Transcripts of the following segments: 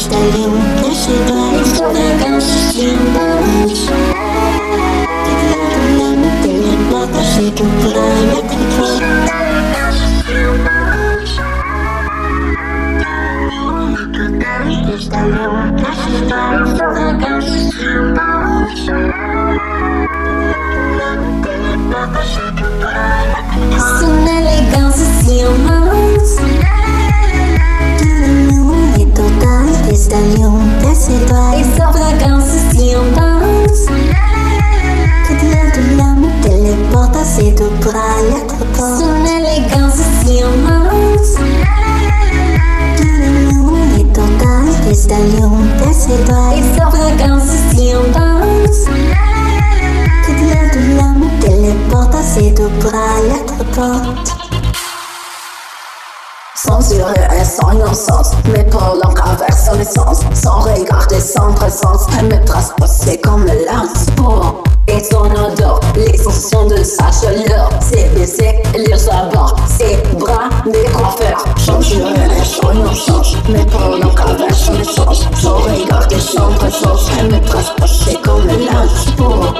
Stadium, this is Sooner C'est au bras, il y a trop de temps. Son élégance, si on pense. Tout le monde est en taille. C'est un lion, c'est toi. Et son fréquence, si on pense. Tout la monde est en taille. C'est au bras, il y a trop de temps. Censuré et sans innocence. Mais pour l'encre avec son essence. Sans regarder, sans présence Elle me trace, c'est comme le lance-poids. Et son endroit l'extension de sa chaleur. C'est baisser les abords, ses bras, des coiffeurs. Change, non change, mais pendant qu'un verre les son regard des chambres change, elle me transporte comme le linge pour.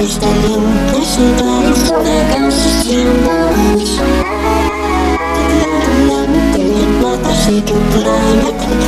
I Thank you.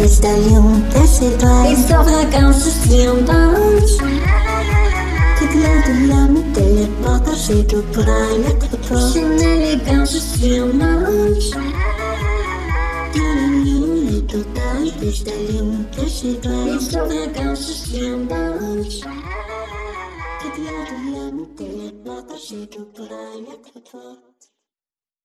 Почтальон посылает Песок с съембач Когда ты ямы телепата Жиду правильно кто Шинели ганжи съембач Туда почтальон посылает Песок ганжи съембач Когда ты ямы телепата Жиду правильно кто